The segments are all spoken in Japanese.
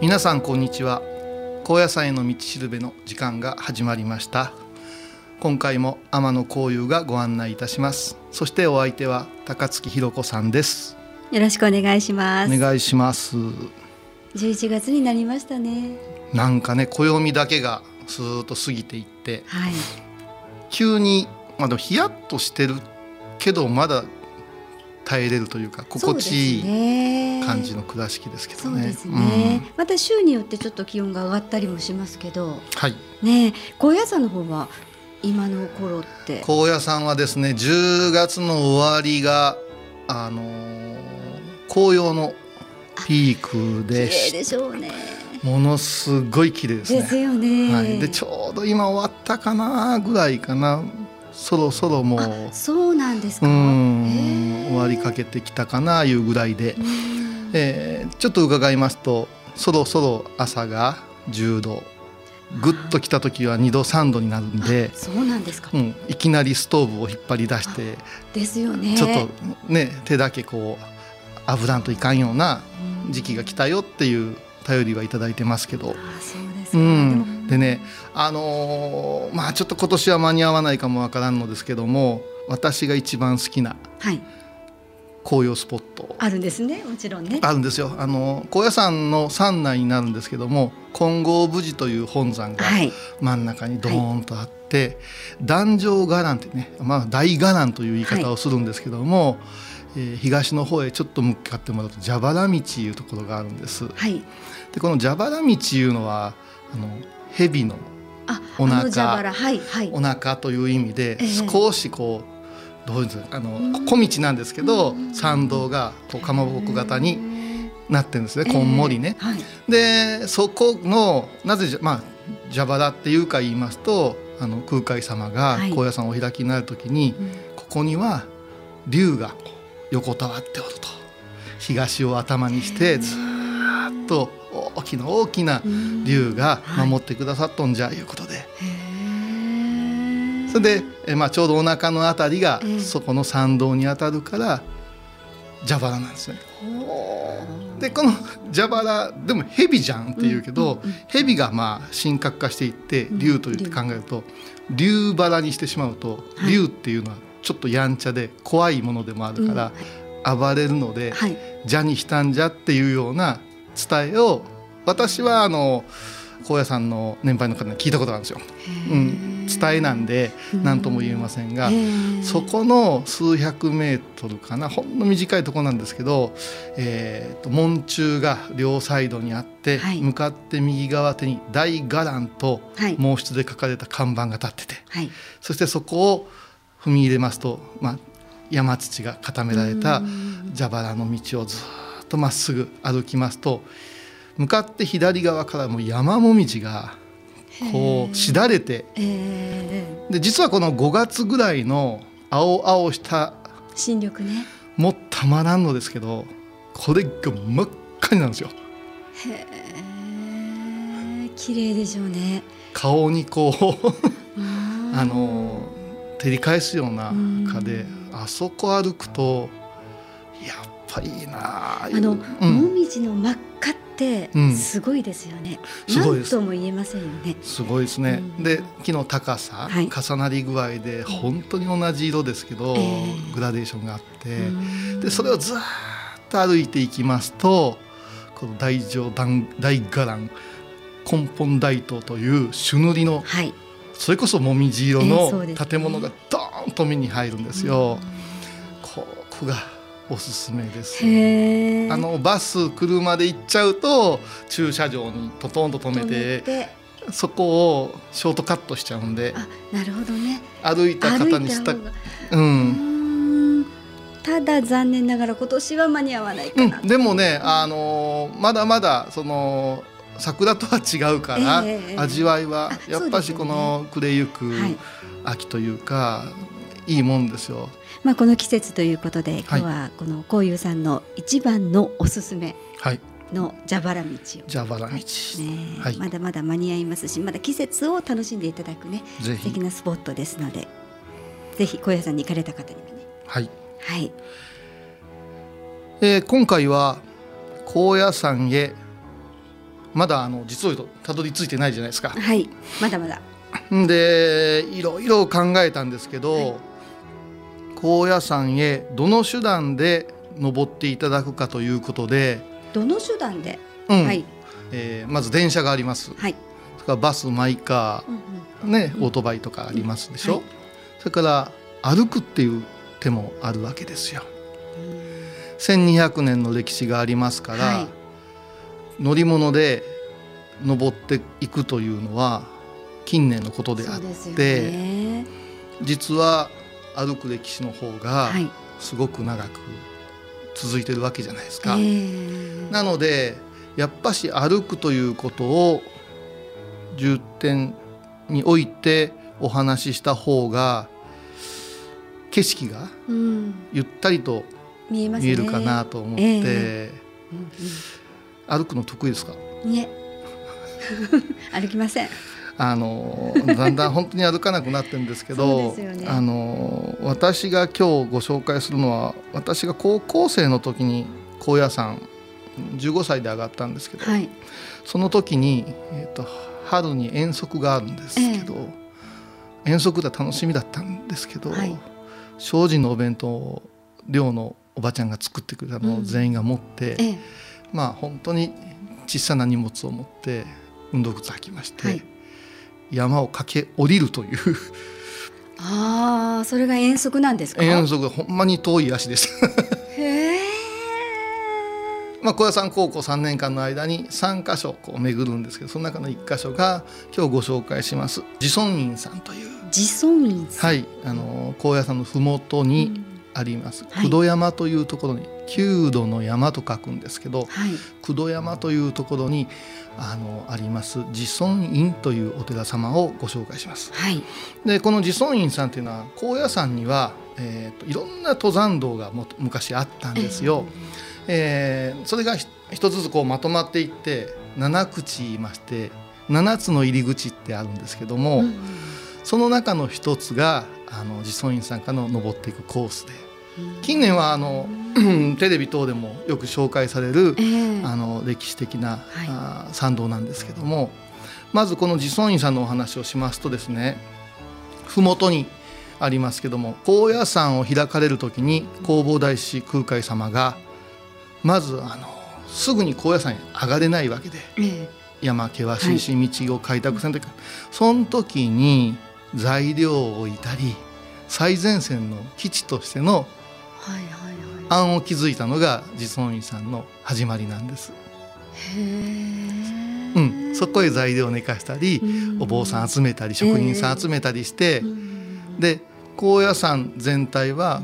皆さんこんにちは。高野山への道しるべの時間が始まりました。今回も天野幸雄がご案内いたします。そしてお相手は高槻ひろ子さんです。よろしくお願いします。お願いします。11月になりましたね。なんかね暦だけがスーッと過ぎていって、はい。急にまあでもヒヤッとしてるけどまだ耐えれるというか心地いいい感じの倉敷ですけどね。また週によってちょっと気温が上がったりもしますけどうんはい。ねえ高野山の方は今の頃って？高野山はですね10月の終わりがあのー紅葉のピークでしでしょうね。ものすごい綺麗ですですね。よね、はい、でちょうど今終わったかなぐらいかな。そろそろもうあそうなんですか。うん終わりかけてきたかないうぐらいで。う、ん。えーちょっと伺いますとそろそろ朝が10度ぐっと来た時は2度3度になるんであ、そうなんですか、うん、いきなりストーブを引っ張り出してですよね。ちょっとね手だけこう炙らんといかんような時期が来たよっていう頼りはいただいてますけど。あそうですか、うん、でね、あのーまあちょっと今年は間に合わないかもわからんのですけども私が一番好きなはい紅葉スポット。あるんですね。もちろんね。あるんですよ。あの高野山の山内になるんですけども金剛無寺という本山がはい。真ん中にドーンとあって、壇上伽藍ってね、まあ、大伽藍という言い方をするんですけども、えー東の方へちょっと向かってもらうと蛇腹道いうところがあるんです。はい。でこの蛇腹道いうのはあの蛇のあお腹。はいはい。お腹という意味でええ。少しこうどういうんですかあのん小道なんですけどうん参道がこうかまぼこ型になってるんですね。えーこんもりね。はい。でそこのなぜじゃまあ蛇腹っていうか言いますとあの空海様がはい。高野山をお開きになる時に、うん。ここには竜が横たわっておると。東を頭にしてずーっと大きな大きな竜が守ってくださっとんじゃいうことで、へーそれで、えまあ、ちょうどお腹のあたりがええそこの参道に当たるから蛇腹なんですね。でこの蛇腹でも蛇じゃんって言うけど、蛇がまあ神格化していってん竜と言って考えると竜腹にしてしまうとはい。竜っていうのはちょっとやんちゃで怖いものでもあるから暴れるのではい。蛇にしたんじゃっていうような伝えを私はあの高野山の年配の方に聞いたことがあるんですよ。うん、伝えなんで何とも言えませんがそこの数百メートルかなほんの短いところなんですけど、えー、と門柱が両サイドにあって、はい。向かって右側手に「大伽藍」とはい。毛筆で書かれた看板が立っててはい。そしてそこを踏み入れますと、まあ、山土が固められたうん。蛇腹の道をずーっとまっすぐ歩きますと向かって左側からも山もみじがこうしだれて、えで実はこの5月ぐらいの青々したー、新緑ね。もうたまらんのですけどこれが真っ赤になるんですよ。へえ綺麗でしょうね。顔にこうああの照り返すような赤であそこ歩くとやっぱいいなああの、うん。もみじの真っ赤ってうん。すごいですよね、すごいです。なんとも言えませんよね。すごいですね、うん。で木の高さ、はい。重なり具合で本当に同じ色ですけど、ええ。グラデーションがあって、うん。でそれをずーっと歩いていきますとこの大乗大大伽藍根本大塔という朱塗りのはい。それこそもみじ色ええの建物がドーンと目に入るんですよ。ここがおすすめです。あのバス車で行っちゃうと駐車場にトトンと止めてそこをショートカットしちゃうんであなるほどね。歩いた歩方にしたう、うんん。ただ残念ながら今年は間に合わないかな、うん、でもねあのーまだまだその桜とは違うから、ええええ。味わいはあやっぱしこの暮れゆくはい。秋というか、い、いもんですよ。まあ、この季節ということで今はい。日はこのこういうさんの一番のおすすめはい、の蛇腹道を、じゃあバラ道、ねはい。まだまだ間に合いますしまだ季節を楽しんでいただくね素敵なスポットですのでぜひ小屋さんに行かれた方にもね。はい。はい。えー今回は高野山へまだあの実を言うとたどり着いてないじゃないですか。はい。まだまだ。んでいろいろ考えたんですけど、はい高野山へどの手段で登っていただくかということで、どの手段で、うん。はい。えーまず電車があります。はい、それからバスマイカうんーねオートバイとかありますでしょ？はい。それから歩くっていう手もあるわけですよ。うん。1200年の歴史がありますから、はい。乗り物で登っていくというのは近年のことであって、ね。実は歩く歴史の方がはい。すごく長く続いてるわけじゃないですえか。ーなのでやっぱし歩くということを重点に置いてお話しした方が景色がうん、ゆったりと見えるかなと思って、歩くの得意ですか？うんね歩きませんあのだんだん本当に歩かなくなってるんですけどね。あの私が今日ご紹介するのは私が高校生の時に高野山15歳で上がったんですけど、はい。その時に、えー、と春に遠足があるんですけど、遠足が楽しみだったんですけど、はい。精進のお弁当を寮のおばちゃんが作ってくれたのを全員が持って、ええ。まあ本当に小さな荷物を持って運動靴履きまして、はい山を駆け下りるという。ああそれが遠足なんですか？遠足がほんまに遠い足でした。へえ まあ小屋さん高校3年間の間に3箇所こう巡るんですけどその中の1箇所が今日ご紹介します。自尊院さんという。自尊院さん。はいあの高野山の麓にあります。はい。九度山というところに九度の山と書くんですけどはい。九度山というところにあのあります自尊院というお寺様をご紹介します。はい。でこの自尊院さんというのは高野山には、えーといろんな登山道がもと昔あったんですよ。えーそれがひ一つずつこうまとまっていって7口いまして7つの入り口ってあるんですけども、うんうん。その中の一つがあの自尊院さんからの登っていくコースでうん。近年はあのテレビ等でもよく紹介されるええ。あの歴史的な、はい。あー参道なんですけどもまずこの自尊院さんのお話をしますとですね麓にありますけども高野山を開かれる時に弘法大師空海様がまずあのすぐに高野山へ上がれないわけでえ山険しいし道を開拓せんといかんその時に材料を置いたり最前線の基地としてのはいはい案を築いたのが自尊院さんの始まりなんです。うん、そこへ材料を寝かしたり、お坊さん集めたり職人さん集めたりして、うん。で高野山全体は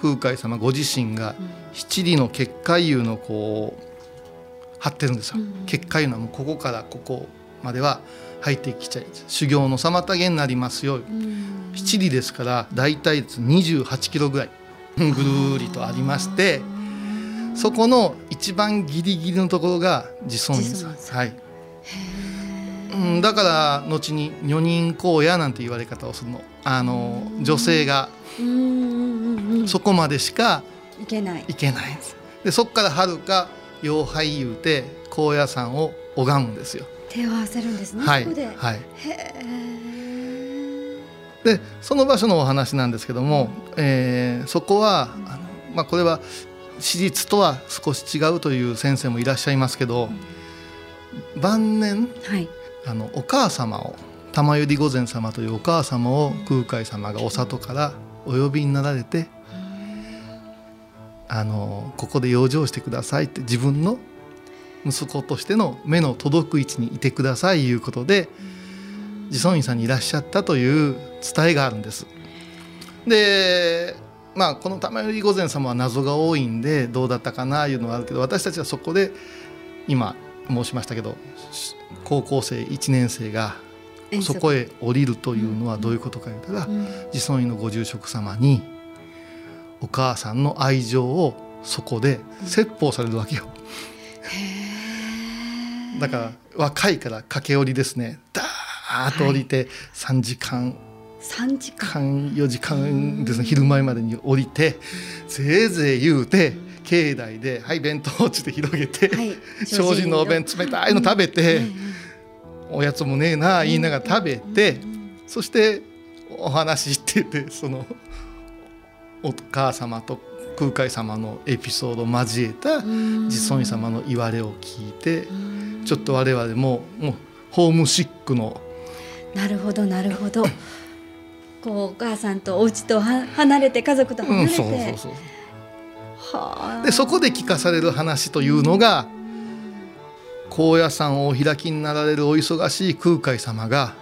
空海様ご自身が七里の結界湯のこう張ってるんですよ、うん。結界いうのはもうここからここまでは入ってきちゃい修行の妨げになりますよ。うん。七里ですから大体28キロぐらいぐるーりとありましてそこの一番ギリギリのところが自尊院さん。はい、うん、だから後に女人荒野なんて言われ方をするの。あの女性がそこまでしかいけない。行けない。んでそこからはるか妖拝言うて高野山を拝むんですよ。手を合わせるんですね、はい。そこで、はい。へえでその場所のお話なんですけども、えーそこはあの、まあ、これは史実とは少し違うという先生もいらっしゃいますけど、晩年はい。あのお母様を玉百合御前様というお母様を空海様がお里からお呼びになられてあのここで養生してくださいって自分の息子としての目の届く位置にいてくださいいうことで自尊院さんにいらっしゃったという伝えがあるんです。でまあこの玉百合御前様は謎が多いんでどうだったかないうのはあるけど私たちはそこで今申しましたけどし高校生1年生がそこへ降りるというのはどういうことか言ったらうん。自尊院のご住職様にお母さんの愛情をそこで説法されるわけよ。だから若いから駆け下りですね。ダーッと降りて3時間。三時間。間4時間ですね。昼前までに降りてぜいぜい言うて境内で「はい弁当」っつって広げて、はい。精進のお弁冷たいの食べて、うんおやつもねえな言いながら食べて、そしてお話しててそのお母様と空海様のエピソードを交えた自尊院様の言われを聞いてうん。ちょっと我々ももうホームシックのなるほどなるほど。こうお母さんとお家とは離れて家族と離うんれて、そうそうそう。はあ。でそこで聞かされる話というのが高野山をお開きになられるお忙しい空海様が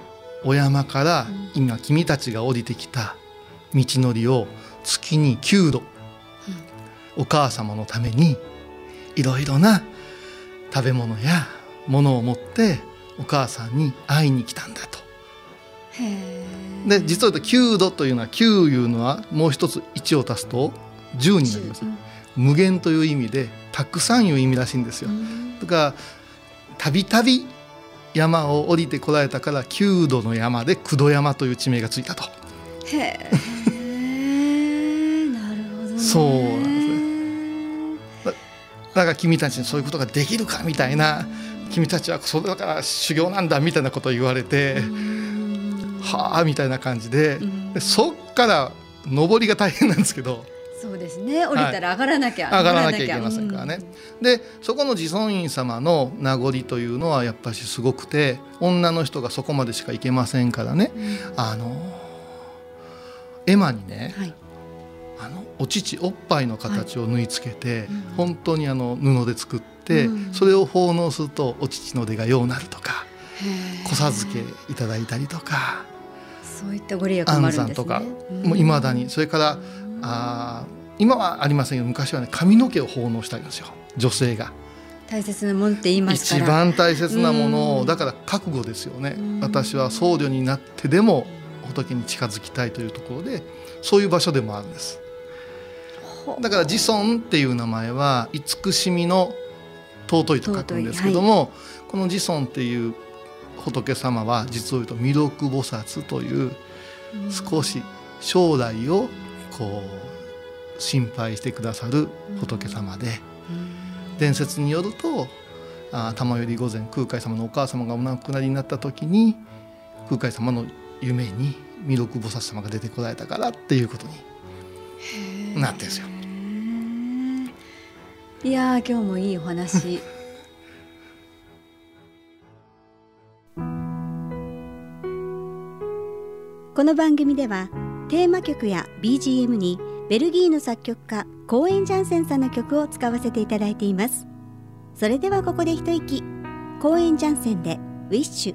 お山から今君たちが降りてきた道のりを月に9度お母様のためにいろいろな食べ物や物を持ってお母さんに会いに来たんだと。で実は言うと9度というのは9いうのはもう一つ1を足すと10になります。無限という意味でたくさんいう意味らしいんですよ。だからたびたび山を降りてこられたから9度の山で九度山という地名がついたと。へえなるほどね。そうなんだから君たちにそういうことができるかみたいな君たちはそれだから修行なんだみたいなことを言われて、はあみたいな感じでうん。でそっから登りが大変なんですけどそうですね。降りたら上がらなきゃ、上がらなきゃいけませんからね。でそこの自尊院様の名残というのはやっぱしすごくて女の人がそこまでしか行けませんからね。うん。あの絵馬にねはい。あのお乳おっぱいの形を縫い付けて、うん。本当にあの布で作って、うん。それを奉納するとお乳の出がようなるとかへえ子授けいただいたりとかそういったご利益もあ安るんね。産とかもういまだにそれからあー今はありませんけど昔はね髪の毛を奉納したりですよ。女性が。大切なものって言いますか一ら番大切なものうん。をだから覚悟ですよね。うん。私は僧侶になってでも仏に近づきたいというところでそういう場所でもあるんです。ほだから自尊っていう名前は慈しみの尊いと書くんですけども、この自尊っていう仏様は実を言うと弥勒菩薩という少し将来をこう心配してくださる仏様で、伝説によると玉百合御前空海様のお母様がお亡くなりになった時に空海様の夢に弥勒菩薩様が出てこられたからっていうことになってるんですよ。いやー今日もいいお話この番組ではテーマ曲や BGM にベルギーの作曲家コーエン・ジャンセンさんの曲を使わせていただいています。それではここで一息。コーエン・ジャンセンで「ウィッシュ」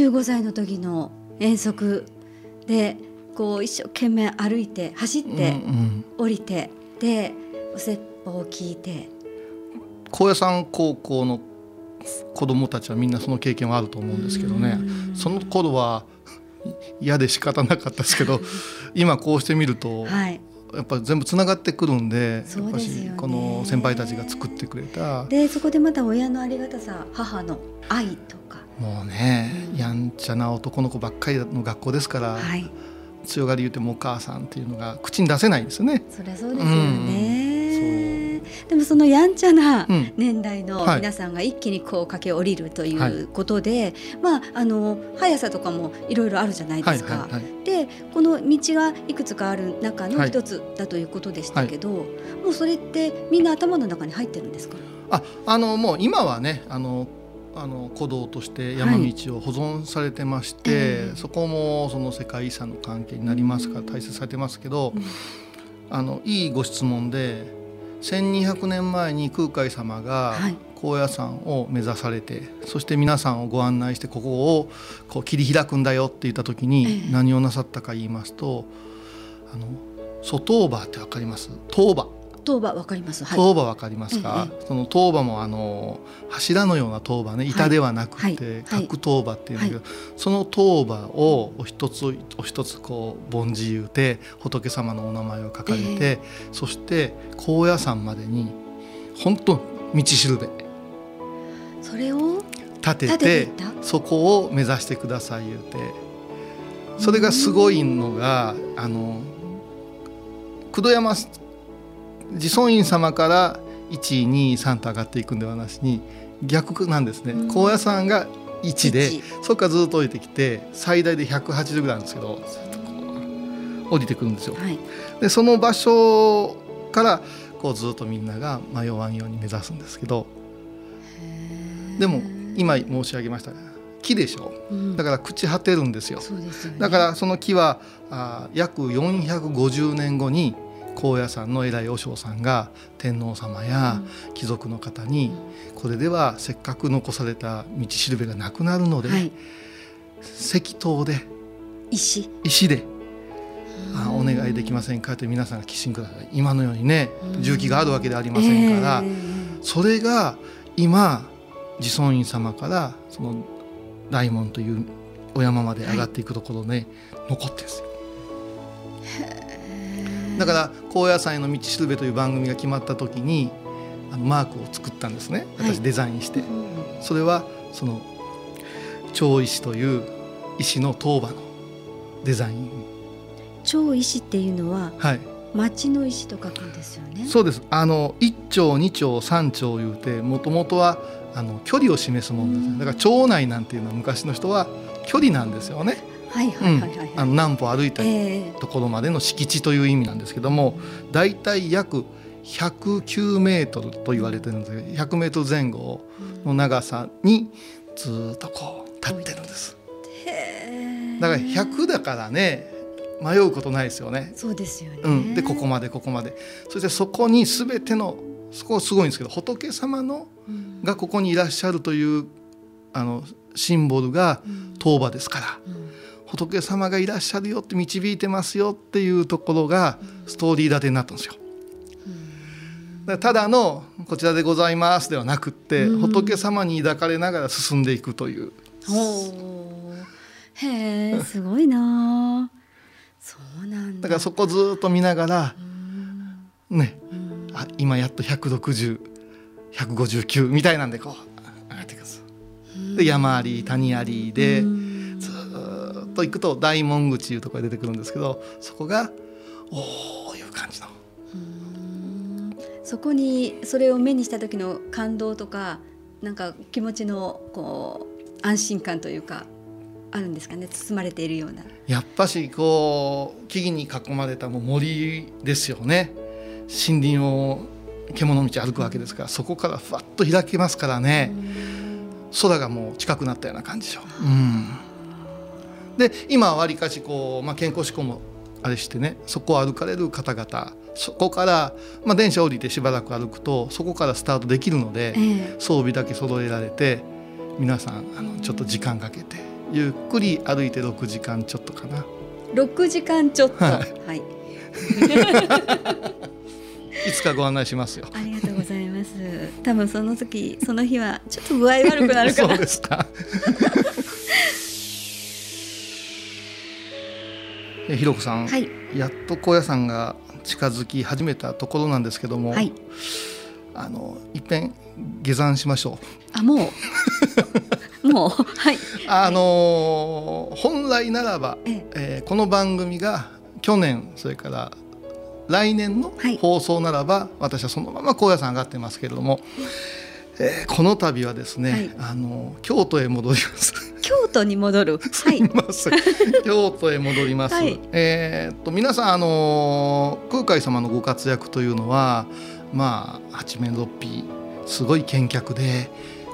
15歳の時の遠足でこう一生懸命歩いて走って降りて、でお説法を聞いて。高野山高校の子供たちはみんなその経験はあると思うんですけどね。うん。その頃はい嫌で仕方なかったですけど 今こうしてみるとはい。やっぱり全部つながってくるんでそやっぱしこの先輩たちが作ってくれた。でそこでまた親のありがたさ母の愛とかもうねうんやんちゃな男の子ばっかりの学校ですからはい。強がり言うてもお母さんっていうのが口に出せないんですよね。そりゃそうですよね、うんでもそのやんちゃなうん。年代のはい。皆さんが一気にこう駆け下りるといはい。うことで、まああの速さとかもいろいろあるじゃないですか。はいはいはい。でこの道がいくつかある中のはい。一つだということでしたけど、もうそれってみんな頭の中に入ってるんですか？ああのもう今はねあのあの古道として山道を保存されてまして、ええそこもその世界遺産の関係になりますから大切されてますけど、うん。あのいいご質問で1200年前に空海様がはい。高野山を目指されてそして皆さんをご案内してここをこう切り開くんだよって言った時にええ。何をなさったか言いますと、あの外場ってわかります？当場当場わかります。はい。当場わかりますか、えその当場もあの柱のような当場ね。板ではなくはい。てはい。角当場っていうんだけど、その当場をお一つお一つこう凡字言うて仏様のお名前を書かれて、えそして高野山までに本当道しるべ。それを立て立て。そこを目指してください言うて。それがすごいのがあの九度山自尊院様から123と上がっていくんではなしに逆なんですねうん高野山が1で一そこからずっと降りてきて最大で180ぐらいなんですけど降りてくるんですよ。はい。でその場所からこうずっとみんなが迷わんように目指すんですけどでも今申し上げましたが木でしょうんだから朽ち果てるんですよ。すよね。だからその木はあー約450年後に高野山の偉い和尚さんが天皇様や貴族の方にこれではせっかく残された道しるべがなくなるので、はい。石塔で石。石であお願いできませんか？と皆さんが寄進ください。今のようにねうん。重機があるわけではありませんから、ええそれが今自尊院様からその大門というお山まで上がっていくところね、残ってるんですよだから高野山への道しるべという番組が決まった時にあのマークを作ったんですね。はい。私デザインして、うんそれはその長石という石の塔場のデザイン。超石っていうのははい。町の石と書くんですよね。そうです。あの1丁2丁3丁言うてもともとはあの距離を示すものですうん。だから町内なんていうのは昔の人は距離なんですよね、何歩歩いたええところまでの敷地という意味なんですけどもだいたい約109メートルと言われてるんですけど100メートル前後の長さにずーっとこう立ってるんです。だから100だからね迷うことないですよね。そうですよね。うん、でここまでここまで。そしてそこに全てのそこすごいんですけど仏様のうん。がここにいらっしゃるというあのシンボルがうん。当場ですから。うん仏様がいらっしゃるよって導いてますよっていうところがストーリー立てになったんですよ。だただの「こちらでございます」ではなくってうん。仏様に抱かれながら進んでいくという。へえすごいな。そうなんだ。だからそこずっと見ながらうん。ねうん。あ今やっと160159みたいなんでこう上がっていくんで山あり谷ありでっと行くと大門口いうところが出てくるんですけどそこがおおいう感じの。うんそこにそれを目にした時の感動とかなんか気持ちのこう安心感というかあるんですかね？包まれているような。やっぱしこう木々に囲まれたもう森ですよね。森林を獣道歩くわけですからそこからふわっと開けますからね。空がもう近くなったような感じでしょ。う。うんで今はわりかしこう、まあ、健康志向もあれしてねそこを歩かれる方々そこから、まあ、電車降りてしばらく歩くとそこからスタートできるのでええ。装備だけ揃えられて皆さんあのちょっと時間かけてゆっくり歩いて6時間ちょっとかな。6時間ちょっと。ははい。い、いつかご案内しますよ。ありがとうございます。多分その時その日はちょっと具合悪くなるか そうらですかえひろこさん、はい。やっと高野山が近づき始めたところなんですけども、はい。あのいっぺん下山しましょう。あもう。もうはい。あのー本来ならば、ええ。えーこの番組が去年それから来年のはい。放送ならば、私はそのまま高野山上がってますけれども、えーこの度はですね、はい。あの京都へ戻ります。京都に戻る。はい。すみません。京都へ戻ります。はい。えーっと皆さんあのー空海様のご活躍というのはまあ八面六臂すごい見客で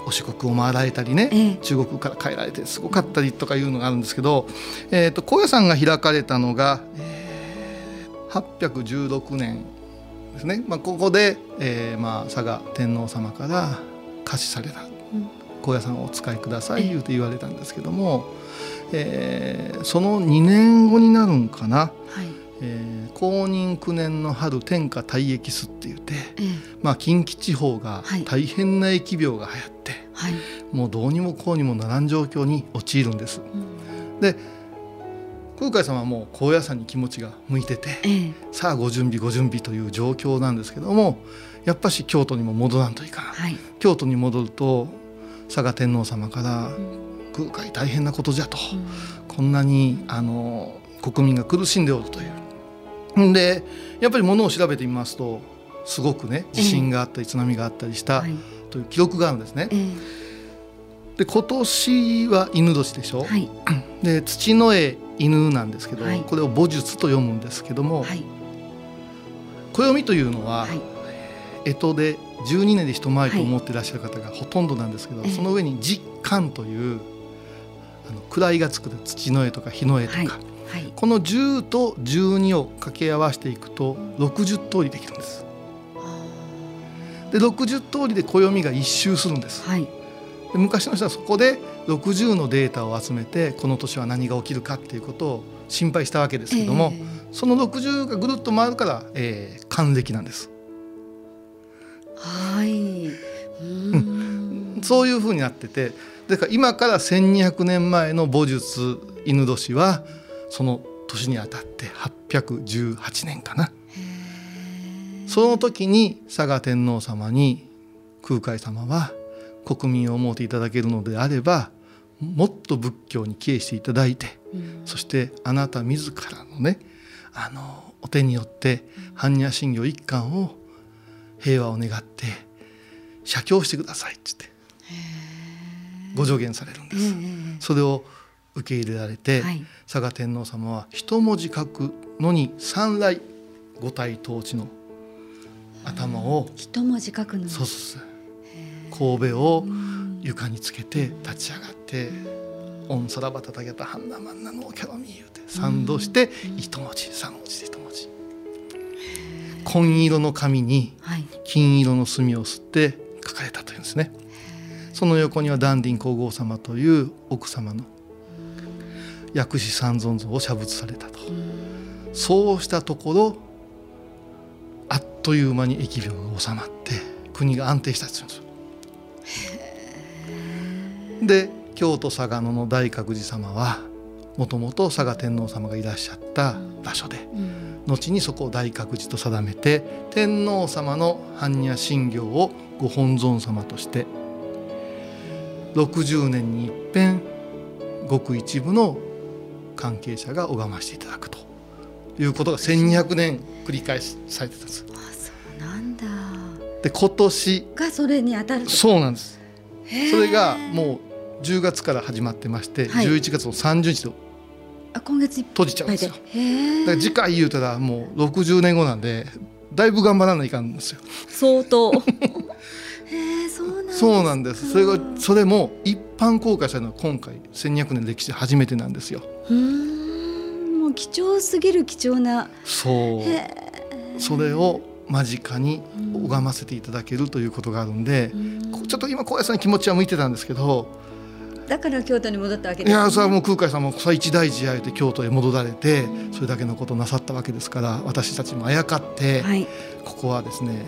お四国を回られたりね、ええ。中国から帰られてすごかったりとかいうのがあるんですけど、えー、と高野山が開かれたのが、えー816年ですね、まあ、ここで、えーまあ、佐賀天皇様から貸しされた。うん高野山をお使いくださいええ。言うて言われたんですけども、えーその2年後になるんかな、はい。えー公認9年の春天下大疫巣って言って、ええ。まあ、近畿地方がはい。大変な疫病が流行って。はい、もうどうにもこうにもならん状況に陥るんです。うん空海様はもう高野山に気持ちが向いててええ。さあご準備ご準備という状況なんですけどもやっぱし京都にも戻らんといかん。はい、京都に戻ると佐賀天皇様からうん。空海大変なことじゃとうん。こんなにあの国民が苦しんでおるという。んでやっぱりものを調べてみますとすごくね地震があったり津波があったりしたはい。という記録があるんですね。えで今年は犬年でしょ、えはい。で土の絵犬なんですけど、はい。これを母術と読むんですけども、はい。暦というのは、はい。干支で12年で一回りと思っていらっしゃる方がほとんどなんですけど、ええ。その上に実感というあの位がつく土の絵とか日の絵とか、この10と12を掛け合わせていくと60通りできるんです。で60通りで暦が一周するんです。はいで昔の人はそこで60のデータを集めてこの年は何が起きるかっていうことを心配したわけですけども、えその60がぐるっと回るから、えー、還暦なんです。えはい。うん。そういうふうになっててだから今から1200年前の母術犬年はその年にあたって818年かな。その時に佐賀天皇様に空海様は国民を思っていただけるのであればもっと仏教に帰依していただいてうん。そしてあなた自らのねあのお手によって般若心経一巻を平和を願って写経してくださいって言ってご助言されるんでえす。えそれを受け入れられて、はい。佐賀天皇様は一文字書くのに三来五体統治の頭を一文字書くのそうそうそう神戸を床につけて立ち上がって「オンさらばたたけたハンナマンナのキャロミー」言うて賛同して一文字三文字で一文字紺色の紙に金色の墨を吸って書かれたというんですねその横にはダンディン皇后様という奥様の薬師三尊像を写仏されたとそうしたところあっという間に疫病が収まって国が安定したというんですで京都嵯峨野の大覚寺様はもともと嵯峨天皇様がいらっしゃった場所でうん。後にそこを大覚寺と定めて天皇様の般若心経をご本尊様として60年に一遍ごく一部の関係者が拝ましていただくということが1200年繰り返しされてたんです。あそうなんだ。で今年がそれに当たると。そうなんです。それがもう10月から始まってまして、はい11月の30日とあ今月閉じちゃうんでですよ。だから次回言うたらもう60年後なんでだいぶ頑張らないかんですよ。相当 へえそうなんですそうなんです。それがそれも一般公開されるのは今回1200年歴史で初めてなんですよ。うーんもう貴重すぎる貴重なそう。それを間近にうん拝ませていただけるということがあるんで、うんこちょっと今高野さんに気持ちは向いてたんですけど、だから京都に戻ったわけです、ね、いやそれはもう空海さんも一大事あえて京都へ戻られてそれだけのことをなさったわけですから私たちもあやかって、はい、ここはですね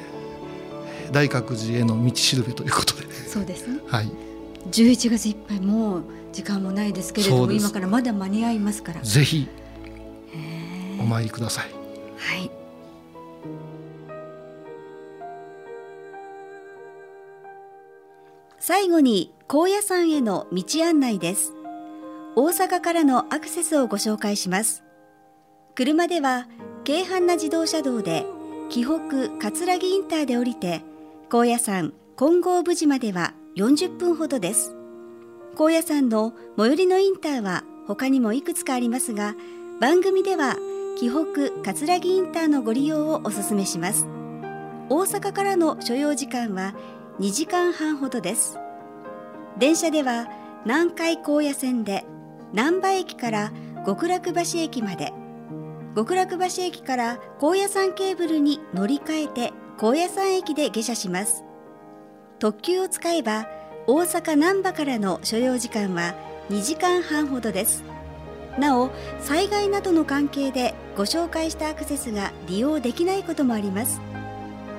大覚寺への道しるべということで。そうですね。はい。11月いっぱいもう時間もないですけれども今からまだ間に合いますから。ぜひお参りください。はい。最後に高野山への道案内です。大阪からのアクセスをご紹介します。車では京阪な自動車道で紀北葛城インターで降りて高野山金剛無寺までは40分ほどです。高野山の最寄りのインターは他にもいくつかありますが番組では紀北葛城インターのご利用をお勧めします。大阪からの所要時間は2時間半ほどです。電車では南海高野線で難波駅から極楽橋駅まで極楽橋駅から高野山ケーブルに乗り換えて高野山駅で下車します。特急を使えば大阪難波からの所要時間は2時間半ほどです。なお災害などの関係でご紹介したアクセスが利用できないこともあります。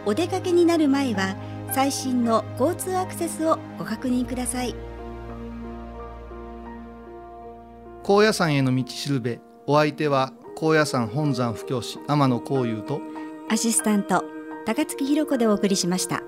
お出かけになる前は最新の交通アクセスをご確認ください高野山への道しるべお相手は高野山本山布教師天野幸雄とアシスタント高槻弘子でお送りしました。